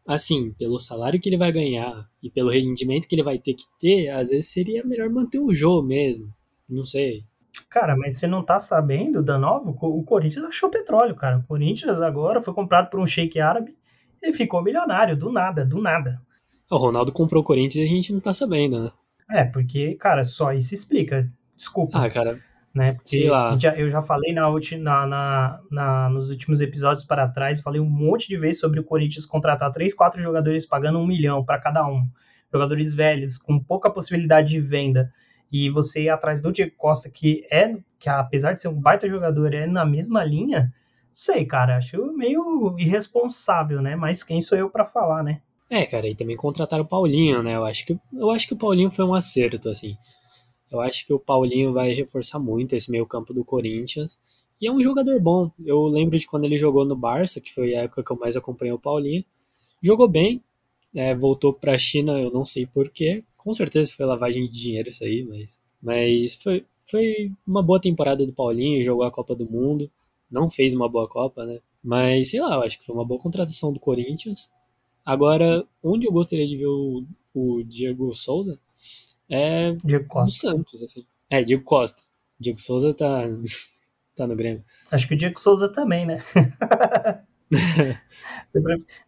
Assim, pelo salário que ele vai ganhar e pelo rendimento que ele vai ter que ter, às vezes seria melhor manter o jogo mesmo. Não sei. Cara, mas você não tá sabendo, Danovo? O Corinthians achou petróleo, cara. O Corinthians agora foi comprado por um shake árabe e ficou milionário, do nada, do nada. O Ronaldo comprou o Corinthians e a gente não tá sabendo, né? É, porque, cara, só isso explica. Desculpa. Ah, cara, né? Sei lá. eu já falei na, na, na, na, nos últimos episódios para trás, falei um monte de vezes sobre o Corinthians contratar três, quatro jogadores pagando um milhão para cada um. Jogadores velhos, com pouca possibilidade de venda. E você ir atrás do Diego Costa, que é, que apesar de ser um baita jogador, é na mesma linha. Sei, cara, acho meio irresponsável, né? Mas quem sou eu para falar, né? É, cara, e também contrataram o Paulinho, né? Eu acho que eu acho que o Paulinho foi um acerto, assim. Eu acho que o Paulinho vai reforçar muito esse meio campo do Corinthians. E é um jogador bom. Eu lembro de quando ele jogou no Barça, que foi a época que eu mais acompanhei o Paulinho. Jogou bem, é, voltou para a China, eu não sei porquê. Com certeza foi lavagem de dinheiro isso aí, mas, mas foi, foi uma boa temporada do Paulinho, jogou a Copa do Mundo. Não fez uma boa Copa, né? Mas sei lá, eu acho que foi uma boa contratação do Corinthians. Agora, onde eu gostaria de ver o, o Diego Souza é Diego Costa. do Santos, assim. É, Diego Costa. Diego Souza tá, tá no Grêmio. Acho que o Diego Souza também, né?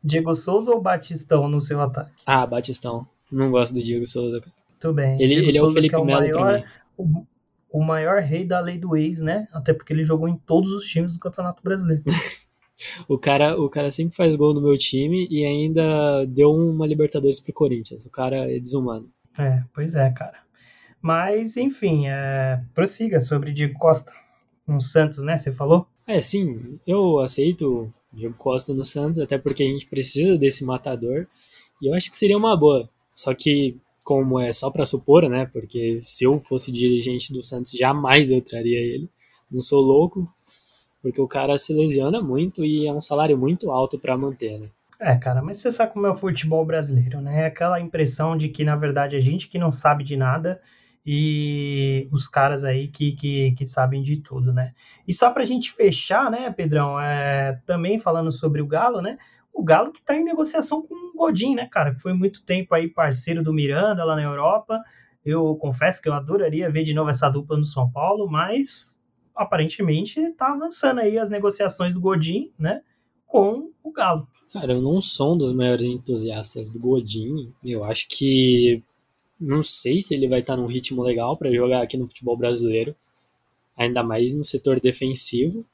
Diego Souza ou Batistão no seu ataque? Ah, Batistão. Não gosto do Diego Souza. Tudo bem. Ele, ele é o Felipe é Melo maior, o, o, maior rei da lei do ex, né? Até porque ele jogou em todos os times do Campeonato Brasileiro. o, cara, o cara sempre faz gol no meu time e ainda deu uma Libertadores pro Corinthians. O cara é desumano. É, pois é, cara. Mas, enfim, é, prossiga sobre Diego Costa no Santos, né? Você falou? É, sim, eu aceito Diego Costa no Santos, até porque a gente precisa desse matador. E eu acho que seria uma boa. Só que, como é só para supor, né? Porque se eu fosse dirigente do Santos, jamais eu traria ele. Não sou louco, porque o cara se lesiona muito e é um salário muito alto para manter, né? É, cara, mas você sabe como é o futebol brasileiro, né? É aquela impressão de que, na verdade, a gente que não sabe de nada e os caras aí que, que, que sabem de tudo, né? E só pra gente fechar, né, Pedrão, é, também falando sobre o Galo, né? O Galo que tá em negociação com o Godin, né, cara? Que foi muito tempo aí parceiro do Miranda lá na Europa. Eu confesso que eu adoraria ver de novo essa dupla no São Paulo, mas aparentemente tá avançando aí as negociações do Godin, né? Com o Galo. Cara, eu não sou um dos maiores entusiastas do Godin. Eu acho que não sei se ele vai estar num ritmo legal para jogar aqui no futebol brasileiro, ainda mais no setor defensivo.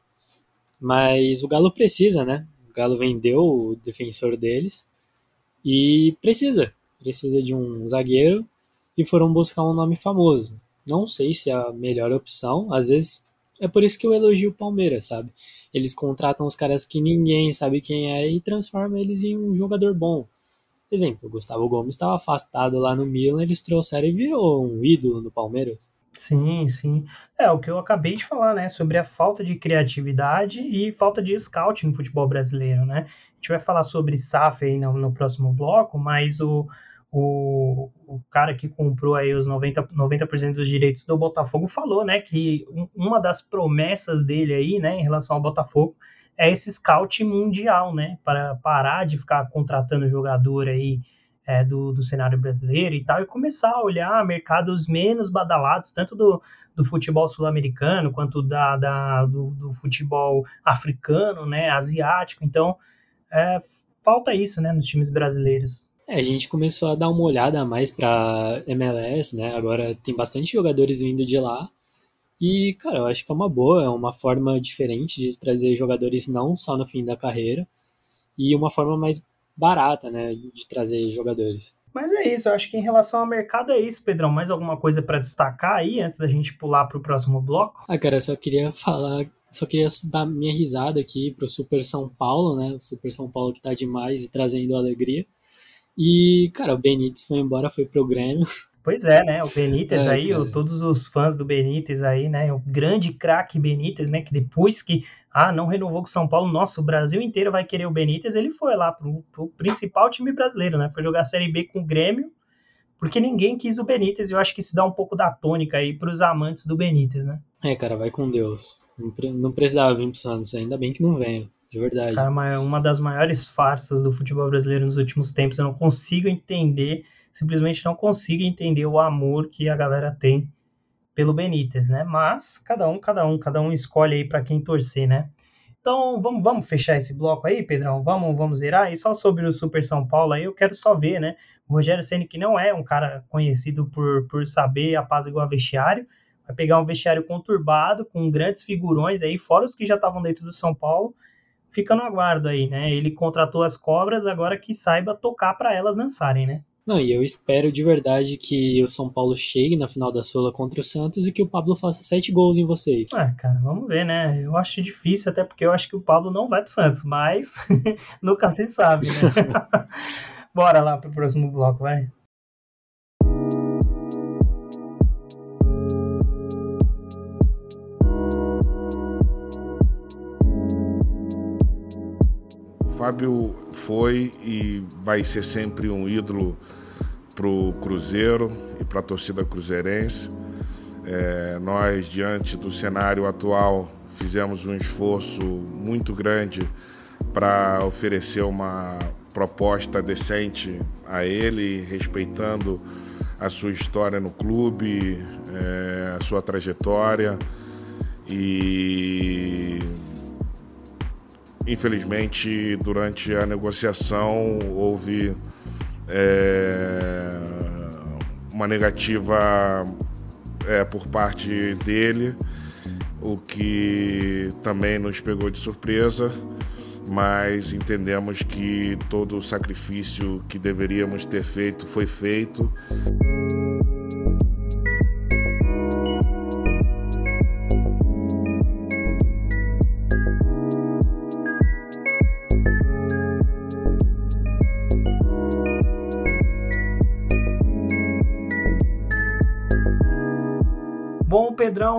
Mas o Galo precisa, né? Galo vendeu o defensor deles e precisa, precisa de um zagueiro e foram buscar um nome famoso. Não sei se é a melhor opção, às vezes é por isso que eu elogio o Palmeiras, sabe? Eles contratam os caras que ninguém sabe quem é e transformam eles em um jogador bom. Exemplo, o Gustavo Gomes estava afastado lá no Milan, eles trouxeram e virou um ídolo no Palmeiras. Sim, sim. É o que eu acabei de falar, né? Sobre a falta de criatividade e falta de scout no futebol brasileiro, né? A gente vai falar sobre SAF aí no, no próximo bloco, mas o, o, o cara que comprou aí os 90%, 90 dos direitos do Botafogo falou, né, que uma das promessas dele aí, né, em relação ao Botafogo, é esse scout mundial, né, para parar de ficar contratando jogador aí é, do, do cenário brasileiro e tal, e começar a olhar mercados menos badalados, tanto do, do futebol sul-americano quanto da, da do, do, futebol africano, né, asiático. Então, é, falta isso, né, nos times brasileiros. É, a gente começou a dar uma olhada mais para MLS, né? Agora tem bastante jogadores vindo de lá. E, cara, eu acho que é uma boa, é uma forma diferente de trazer jogadores não só no fim da carreira, e uma forma mais barata, né, de trazer jogadores. Mas é isso, eu acho que em relação ao mercado é isso, Pedrão. Mais alguma coisa para destacar aí antes da gente pular para o próximo bloco? Ah, cara, eu só queria falar, só queria dar minha risada aqui pro Super São Paulo, né? O Super São Paulo que tá demais e trazendo alegria. E, cara, o Benítez foi embora, foi pro Grêmio. Pois é, né? O Benítez é, aí, o, todos os fãs do Benítez aí, né? O grande craque Benítez, né? Que depois que ah, não renovou com o São Paulo, nossa, o Brasil inteiro vai querer o Benítez. Ele foi lá pro, pro principal time brasileiro, né? Foi jogar a Série B com o Grêmio, porque ninguém quis o Benítez. E eu acho que isso dá um pouco da tônica aí pros amantes do Benítez, né? É, cara, vai com Deus. Não precisava vir pro Santos, ainda bem que não venha. De verdade. Cara, uma das maiores farsas do futebol brasileiro nos últimos tempos. Eu não consigo entender simplesmente não consigo entender o amor que a galera tem pelo Benítez, né? Mas cada um, cada um, cada um escolhe aí para quem torcer, né? Então vamos, vamos fechar esse bloco aí, Pedrão. Vamos, vamos zerar. E só sobre o Super São Paulo aí, eu quero só ver, né? O Rogério Ceni que não é um cara conhecido por, por saber apaziguar vestiário, vai pegar um vestiário conturbado com grandes figurões aí, fora os que já estavam dentro do São Paulo. Fica no aguardo aí, né? Ele contratou as cobras, agora que saiba tocar para elas dançarem, né? Não, e eu espero de verdade que o São Paulo chegue na final da Sula contra o Santos e que o Pablo faça sete gols em vocês. Ah, cara, vamos ver, né? Eu acho difícil, até porque eu acho que o Pablo não vai pro Santos, mas nunca se sabe, né? Bora lá pro próximo bloco, vai. Fábio foi e vai ser sempre um ídolo para o Cruzeiro e para a torcida cruzeirense. É, nós, diante do cenário atual, fizemos um esforço muito grande para oferecer uma proposta decente a ele, respeitando a sua história no clube, é, a sua trajetória e Infelizmente, durante a negociação, houve é, uma negativa é, por parte dele, o que também nos pegou de surpresa, mas entendemos que todo o sacrifício que deveríamos ter feito foi feito.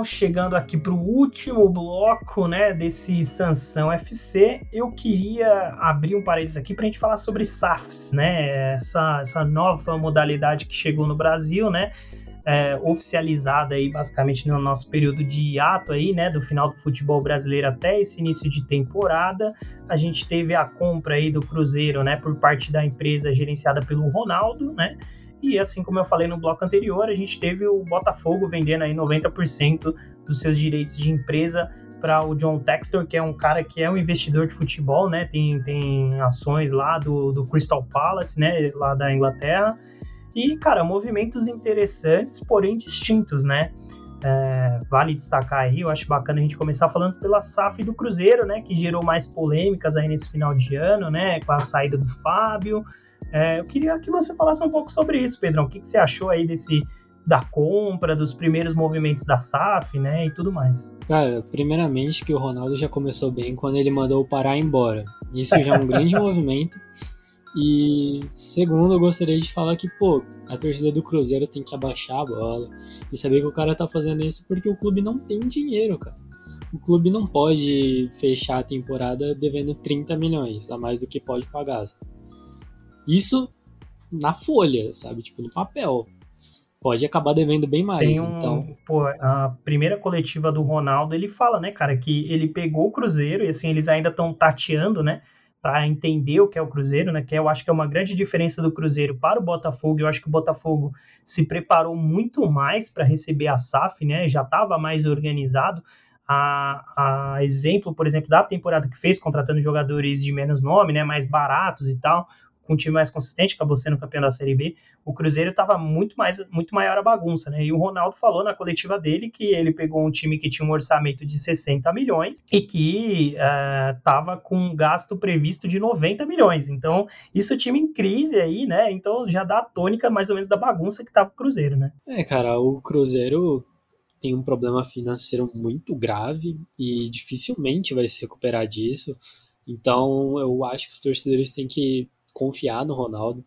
Chegando aqui para o último bloco né, desse Sansão FC, eu queria abrir um parênteses aqui para a gente falar sobre SAFs, né, essa, essa nova modalidade que chegou no Brasil, né, é, oficializada aí basicamente no nosso período de hiato aí, né, do final do futebol brasileiro até esse início de temporada. A gente teve a compra aí do Cruzeiro, né, por parte da empresa gerenciada pelo Ronaldo, né, e assim como eu falei no bloco anterior, a gente teve o Botafogo vendendo aí 90% dos seus direitos de empresa para o John Textor, que é um cara que é um investidor de futebol, né? Tem, tem ações lá do, do Crystal Palace, né? Lá da Inglaterra. E, cara, movimentos interessantes, porém distintos, né? É, vale destacar aí, eu acho bacana a gente começar falando pela SAF do Cruzeiro, né? Que gerou mais polêmicas aí nesse final de ano, né? Com a saída do Fábio, é, eu queria que você falasse um pouco sobre isso, Pedrão. O que, que você achou aí desse da compra, dos primeiros movimentos da SAF, né, e tudo mais. Cara, primeiramente que o Ronaldo já começou bem quando ele mandou o Pará embora. Isso já é um grande movimento. E segundo, eu gostaria de falar que, pô, a torcida do Cruzeiro tem que abaixar a bola e saber que o cara tá fazendo isso porque o clube não tem dinheiro, cara. O clube não pode fechar a temporada devendo 30 milhões, a mais do que pode pagar. Sabe? Isso na folha, sabe? Tipo, no papel. Pode acabar devendo bem mais. Um, então. Pô, a primeira coletiva do Ronaldo, ele fala, né, cara, que ele pegou o Cruzeiro e assim, eles ainda estão tateando, né? Para entender o que é o Cruzeiro, né? Que eu acho que é uma grande diferença do Cruzeiro para o Botafogo. Eu acho que o Botafogo se preparou muito mais para receber a SAF, né? Já estava mais organizado. A, a, exemplo, por exemplo, da temporada que fez, contratando jogadores de menos nome, né? Mais baratos e tal com um time mais consistente, acabou sendo campeão da Série B, o Cruzeiro estava muito mais muito maior a bagunça, né? E o Ronaldo falou na coletiva dele que ele pegou um time que tinha um orçamento de 60 milhões e que estava eh, uh, com um gasto previsto de 90 milhões. Então, isso é time em crise aí, né? Então já dá a tônica mais ou menos da bagunça que estava o Cruzeiro, né? É, cara, o Cruzeiro tem um problema financeiro muito grave e dificilmente vai se recuperar disso. Então, eu acho que os torcedores têm que confiar no Ronaldo,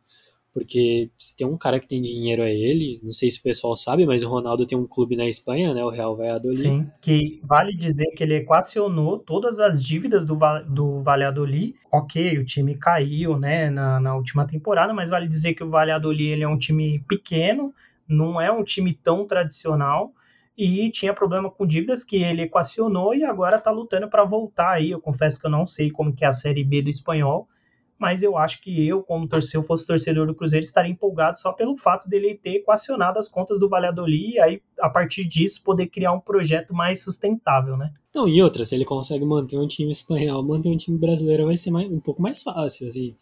porque se tem um cara que tem dinheiro é ele, não sei se o pessoal sabe, mas o Ronaldo tem um clube na Espanha, né, o Real Valladolid. Sim, que vale dizer que ele equacionou todas as dívidas do, do Valladolid. Ok, o time caiu, né, na, na última temporada, mas vale dizer que o Valladolid ele é um time pequeno, não é um time tão tradicional, e tinha problema com dívidas que ele equacionou e agora está lutando para voltar aí. Eu confesso que eu não sei como que é a Série B do espanhol, mas eu acho que eu, como torcedor, fosse torcedor do Cruzeiro, estaria empolgado só pelo fato dele ter equacionado as contas do Valladolid e aí, a partir disso, poder criar um projeto mais sustentável, né? Não, e outra, se ele consegue manter um time espanhol, manter um time brasileiro vai ser mais, um pouco mais fácil, assim.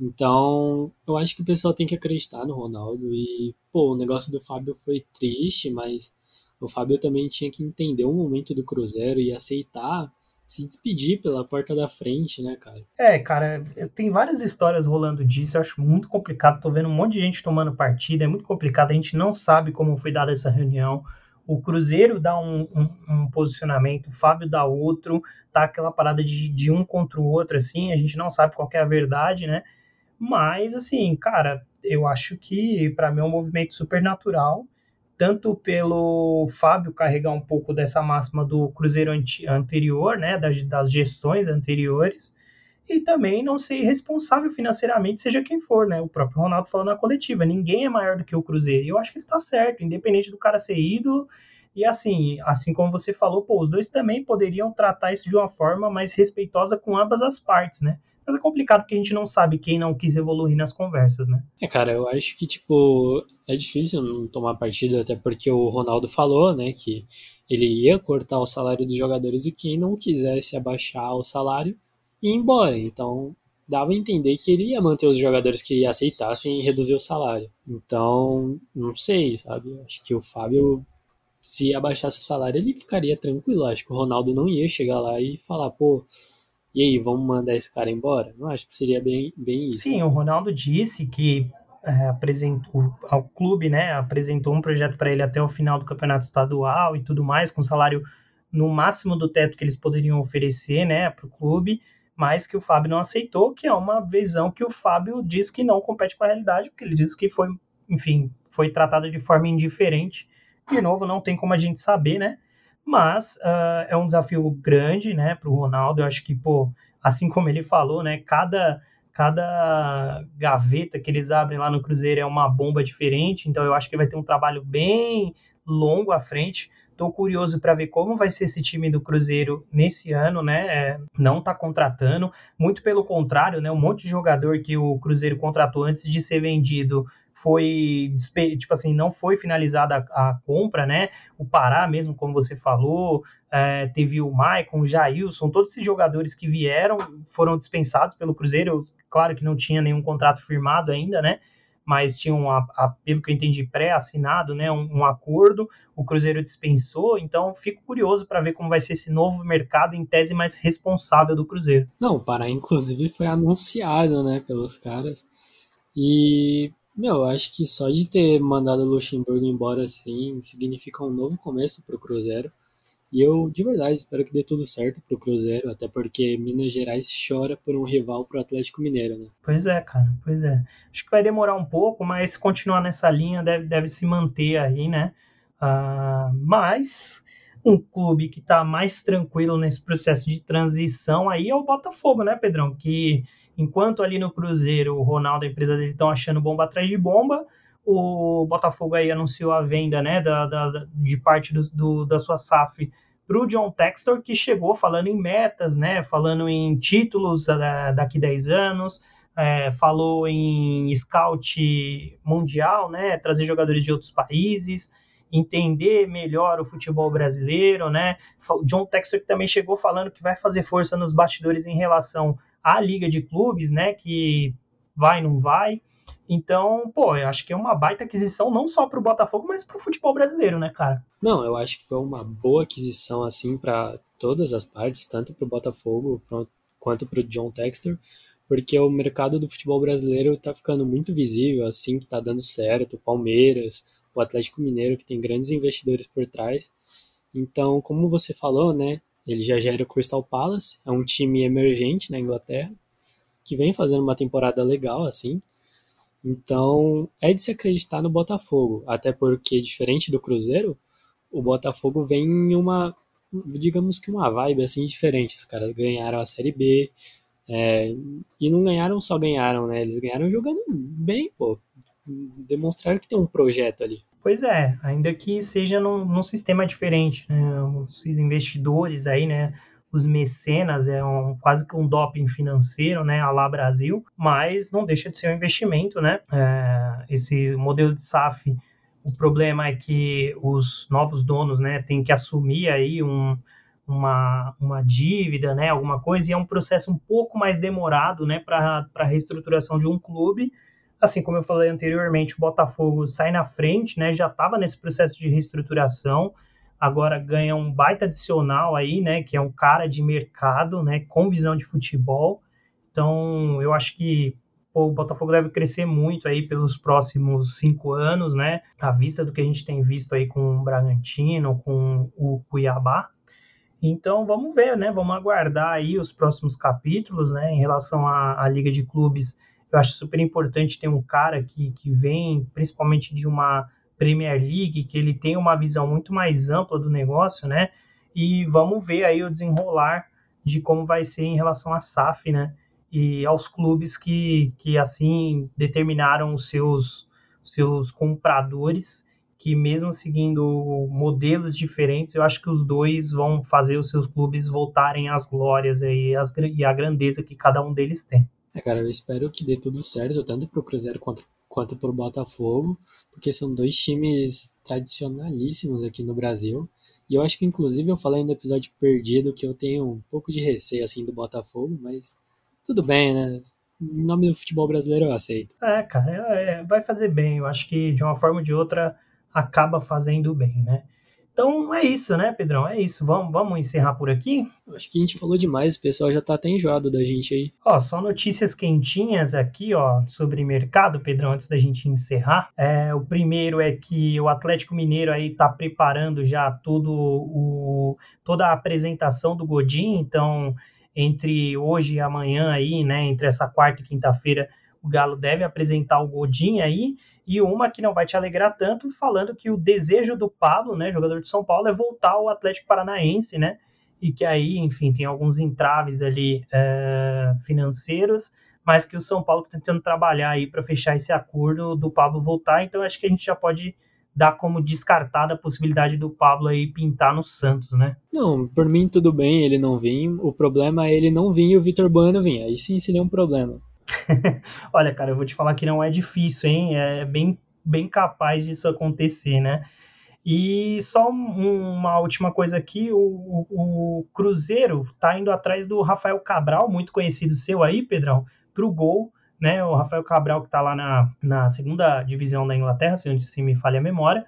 Então, eu acho que o pessoal tem que acreditar no Ronaldo e, pô, o negócio do Fábio foi triste, mas o Fábio também tinha que entender o momento do Cruzeiro e aceitar se despedir pela porta da frente, né, cara? É, cara, tem várias histórias rolando disso, eu acho muito complicado, tô vendo um monte de gente tomando partida, é muito complicado, a gente não sabe como foi dada essa reunião, o Cruzeiro dá um, um, um, posicionamento, o Fábio dá outro, tá aquela parada de, de um contra o outro, assim, a gente não sabe qual é a verdade, né? Mas, assim, cara, eu acho que para mim é um movimento super natural tanto pelo Fábio carregar um pouco dessa máxima do Cruzeiro anterior, né, das, das gestões anteriores, e também não ser responsável financeiramente, seja quem for, né? O próprio Ronaldo falou na coletiva, ninguém é maior do que o Cruzeiro. E eu acho que ele tá certo, independente do cara ser ídolo. E assim, assim como você falou, pô, os dois também poderiam tratar isso de uma forma mais respeitosa com ambas as partes, né? Mas é complicado porque a gente não sabe quem não quis evoluir nas conversas, né? É, cara, eu acho que, tipo, é difícil não tomar partido, até porque o Ronaldo falou, né, que ele ia cortar o salário dos jogadores e quem não quisesse abaixar o salário ia embora. Então, dava a entender que ele ia manter os jogadores que aceitassem e reduzir o salário. Então, não sei, sabe? Acho que o Fábio, se abaixasse o salário, ele ficaria tranquilo. Acho que o Ronaldo não ia chegar lá e falar, pô e aí, vamos mandar esse cara embora? Não acho que seria bem, bem isso. Sim, o Ronaldo disse que é, apresentou ao clube, né, apresentou um projeto para ele até o final do campeonato estadual e tudo mais, com salário no máximo do teto que eles poderiam oferecer, né, para o clube, mas que o Fábio não aceitou, que é uma visão que o Fábio diz que não compete com a realidade, porque ele diz que foi, enfim, foi tratado de forma indiferente. De novo, não tem como a gente saber, né? mas uh, é um desafio grande, né, para o Ronaldo. Eu acho que, pô, assim como ele falou, né, cada cada gaveta que eles abrem lá no Cruzeiro é uma bomba diferente, então eu acho que vai ter um trabalho bem longo à frente. Estou curioso para ver como vai ser esse time do Cruzeiro nesse ano, né? É, não está contratando, muito pelo contrário, né? Um monte de jogador que o Cruzeiro contratou antes de ser vendido foi tipo assim, não foi finalizada a, a, compra, né? O Pará mesmo, como você falou, é, teve o Maicon, o Jailson, todos esses jogadores que vieram foram dispensados pelo Cruzeiro. Claro que não tinha nenhum contrato firmado ainda, né? Mas tinha um, a, pelo que eu entendi, pré-assinado, né? Um, um, acordo. O Cruzeiro dispensou, então fico curioso para ver como vai ser esse novo mercado em tese mais responsável do Cruzeiro. Não, o Pará, inclusive, foi anunciado, né, pelos caras. E meu, acho que só de ter mandado o Luxemburgo embora assim significa um novo começo para o Cruzeiro. E eu, de verdade, espero que dê tudo certo para o Cruzeiro, até porque Minas Gerais chora por um rival para o Atlético Mineiro, né? Pois é, cara, pois é. Acho que vai demorar um pouco, mas se continuar nessa linha deve, deve se manter aí, né? Uh, mas um clube que está mais tranquilo nesse processo de transição aí é o Botafogo, né, Pedrão? Que Enquanto ali no Cruzeiro o Ronaldo e a empresa dele estão achando bomba atrás de bomba, o Botafogo aí anunciou a venda né, da, da de parte do, do, da sua SAF para o John Textor, que chegou falando em metas, né, falando em títulos uh, daqui 10 anos, é, falou em scout mundial, né, trazer jogadores de outros países, entender melhor o futebol brasileiro, né? John Textor também chegou falando que vai fazer força nos bastidores em relação à liga de clubes, né, que vai não vai. Então, pô, eu acho que é uma baita aquisição não só para o Botafogo, mas para o futebol brasileiro, né, cara? Não, eu acho que foi uma boa aquisição assim para todas as partes, tanto para o Botafogo quanto para o John Textor, porque o mercado do futebol brasileiro está ficando muito visível, assim, que está dando certo, Palmeiras, o Atlético Mineiro, que tem grandes investidores por trás. Então, como você falou, né, ele já gera o Crystal Palace, é um time emergente na Inglaterra, que vem fazendo uma temporada legal, assim, então, é de se acreditar no Botafogo, até porque, diferente do Cruzeiro, o Botafogo vem em uma, digamos que uma vibe assim diferente. Os caras ganharam a Série B, é, e não ganharam só ganharam, né? Eles ganharam jogando bem, pô. Demonstraram que tem um projeto ali. Pois é, ainda que seja num, num sistema diferente, né? Os investidores aí, né? os mecenas, é um, quase que um doping financeiro, né, a lá Brasil, mas não deixa de ser um investimento, né? É, esse modelo de SAF, o problema é que os novos donos, né, têm que assumir aí um, uma, uma dívida, né, alguma coisa, e é um processo um pouco mais demorado, né, para a reestruturação de um clube, assim como eu falei anteriormente, o Botafogo sai na frente, né, já estava nesse processo de reestruturação, agora ganha um baita adicional aí, né, que é um cara de mercado, né, com visão de futebol. Então, eu acho que pô, o Botafogo deve crescer muito aí pelos próximos cinco anos, né, à vista do que a gente tem visto aí com o Bragantino, com o Cuiabá. Então, vamos ver, né, vamos aguardar aí os próximos capítulos, né, em relação à, à Liga de Clubes. Eu acho super importante ter um cara que, que vem principalmente de uma Premier League, que ele tem uma visão muito mais ampla do negócio, né? E vamos ver aí o desenrolar de como vai ser em relação à SAF, né? E aos clubes que, que assim determinaram os seus, seus compradores, que mesmo seguindo modelos diferentes, eu acho que os dois vão fazer os seus clubes voltarem às glórias aí, as, e à grandeza que cada um deles tem. É, cara, eu espero que dê tudo certo, tanto para o Cruzeiro quanto quanto para o Botafogo, porque são dois times tradicionalíssimos aqui no Brasil. E eu acho que, inclusive, eu falei no episódio perdido que eu tenho um pouco de receio assim do Botafogo, mas tudo bem, né? Em nome do futebol brasileiro eu aceito. É, cara, é, é vai fazer bem. Eu acho que de uma forma ou de outra acaba fazendo bem, né? Então é isso, né, Pedrão? É isso. Vamos, vamos encerrar por aqui? Acho que a gente falou demais, o pessoal já tá até enjoado da gente aí. Ó, só notícias quentinhas aqui, ó, sobre mercado, Pedrão, antes da gente encerrar. É, o primeiro é que o Atlético Mineiro aí tá preparando já todo o, toda a apresentação do Godin, então entre hoje e amanhã aí, né, entre essa quarta e quinta-feira, o Galo deve apresentar o Godin aí, e uma que não vai te alegrar tanto, falando que o desejo do Pablo, né, jogador de São Paulo, é voltar ao Atlético Paranaense, né, e que aí, enfim, tem alguns entraves ali é, financeiros, mas que o São Paulo está tentando trabalhar aí para fechar esse acordo do Pablo voltar, então acho que a gente já pode dar como descartada a possibilidade do Pablo aí pintar no Santos, né? Não, por mim tudo bem ele não vir, o problema é ele não vir e o Vitor Bueno vir, aí sim seria um problema. Olha, cara, eu vou te falar que não é difícil, hein? É bem, bem capaz disso acontecer, né? E só uma última coisa aqui, o, o, o Cruzeiro tá indo atrás do Rafael Cabral, muito conhecido seu aí, Pedrão, pro gol, né? O Rafael Cabral que tá lá na, na segunda divisão da Inglaterra, se, se me falha a memória,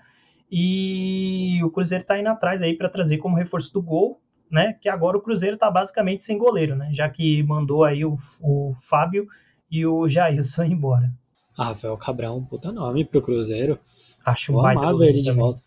e o Cruzeiro tá indo atrás aí para trazer como reforço do gol, né? Que agora o Cruzeiro tá basicamente sem goleiro, né? Já que mandou aí o, o Fábio e o Jailson embora. Ah, Rafael Cabral puta nome pro Cruzeiro. Acho um Eu baita goleiro ele de também. volta.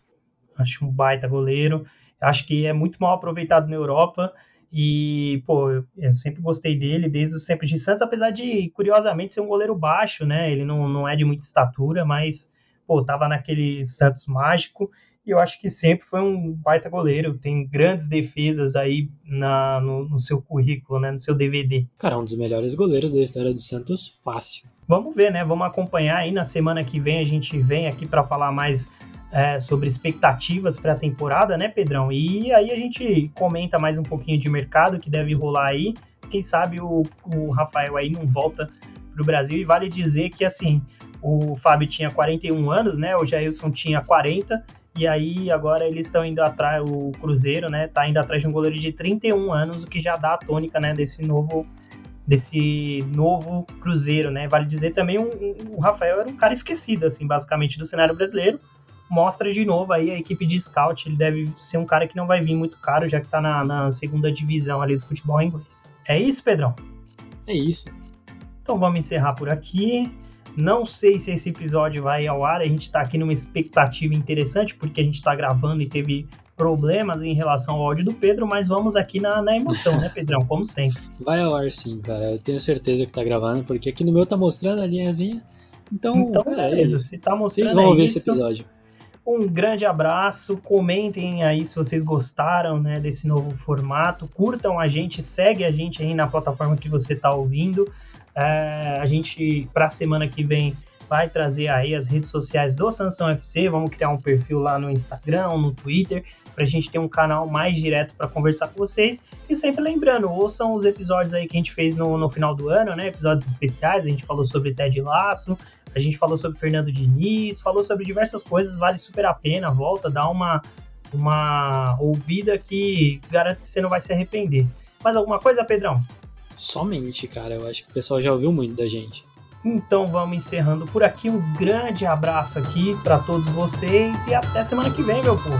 Acho um baita goleiro. Acho que é muito mal aproveitado na Europa. E, pô, eu sempre gostei dele, desde o sempre de Santos, apesar de, curiosamente, ser um goleiro baixo, né? Ele não, não é de muita estatura, mas, pô, tava naquele Santos mágico e eu acho que sempre foi um baita goleiro. Tem grandes defesas aí na, no, no, seu currículo, né? No seu DVD. Cara, um dos melhores goleiros da história do Santos, fácil. Vamos ver, né? Vamos acompanhar aí na semana que vem. A gente vem aqui para falar mais é, sobre expectativas para a temporada, né, Pedrão? E aí a gente comenta mais um pouquinho de mercado que deve rolar aí. Quem sabe o, o Rafael aí não volta para o Brasil. E vale dizer que, assim, o Fábio tinha 41 anos, né? O Jailson tinha 40. E aí agora eles estão indo atrás, o Cruzeiro, né? Tá indo atrás de um goleiro de 31 anos, o que já dá a tônica, né? Desse novo desse novo Cruzeiro, né? Vale dizer também o um, um, Rafael era um cara esquecido, assim, basicamente do cenário brasileiro. Mostra de novo aí a equipe de scout. Ele deve ser um cara que não vai vir muito caro, já que tá na, na segunda divisão ali do futebol inglês. É isso, Pedrão? É isso. Então vamos encerrar por aqui. Não sei se esse episódio vai ao ar, a gente está aqui numa expectativa interessante, porque a gente está gravando e teve problemas em relação ao áudio do Pedro, mas vamos aqui na, na emoção, né, Pedrão? Como sempre. Vai ao ar sim, cara. Eu tenho certeza que tá gravando, porque aqui no meu tá mostrando a linhazinha. Então, então cara, beleza. Se tá mostrando. Vocês vão é ver isso. esse episódio. Um grande abraço, comentem aí se vocês gostaram né, desse novo formato, curtam a gente, segue a gente aí na plataforma que você está ouvindo. É, a gente, para a semana que vem, vai trazer aí as redes sociais do Sansão FC. Vamos criar um perfil lá no Instagram, no Twitter, para a gente ter um canal mais direto para conversar com vocês. E sempre lembrando, ouçam os episódios aí que a gente fez no, no final do ano, né? Episódios especiais. A gente falou sobre Ted Lasso, a gente falou sobre Fernando Diniz, falou sobre diversas coisas. Vale super a pena. Volta, dá uma, uma ouvida que garanto que você não vai se arrepender. Mais alguma coisa, Pedrão? Somente, cara. Eu acho que o pessoal já ouviu muito da gente. Então vamos encerrando por aqui. Um grande abraço aqui para todos vocês e até semana que vem, meu povo.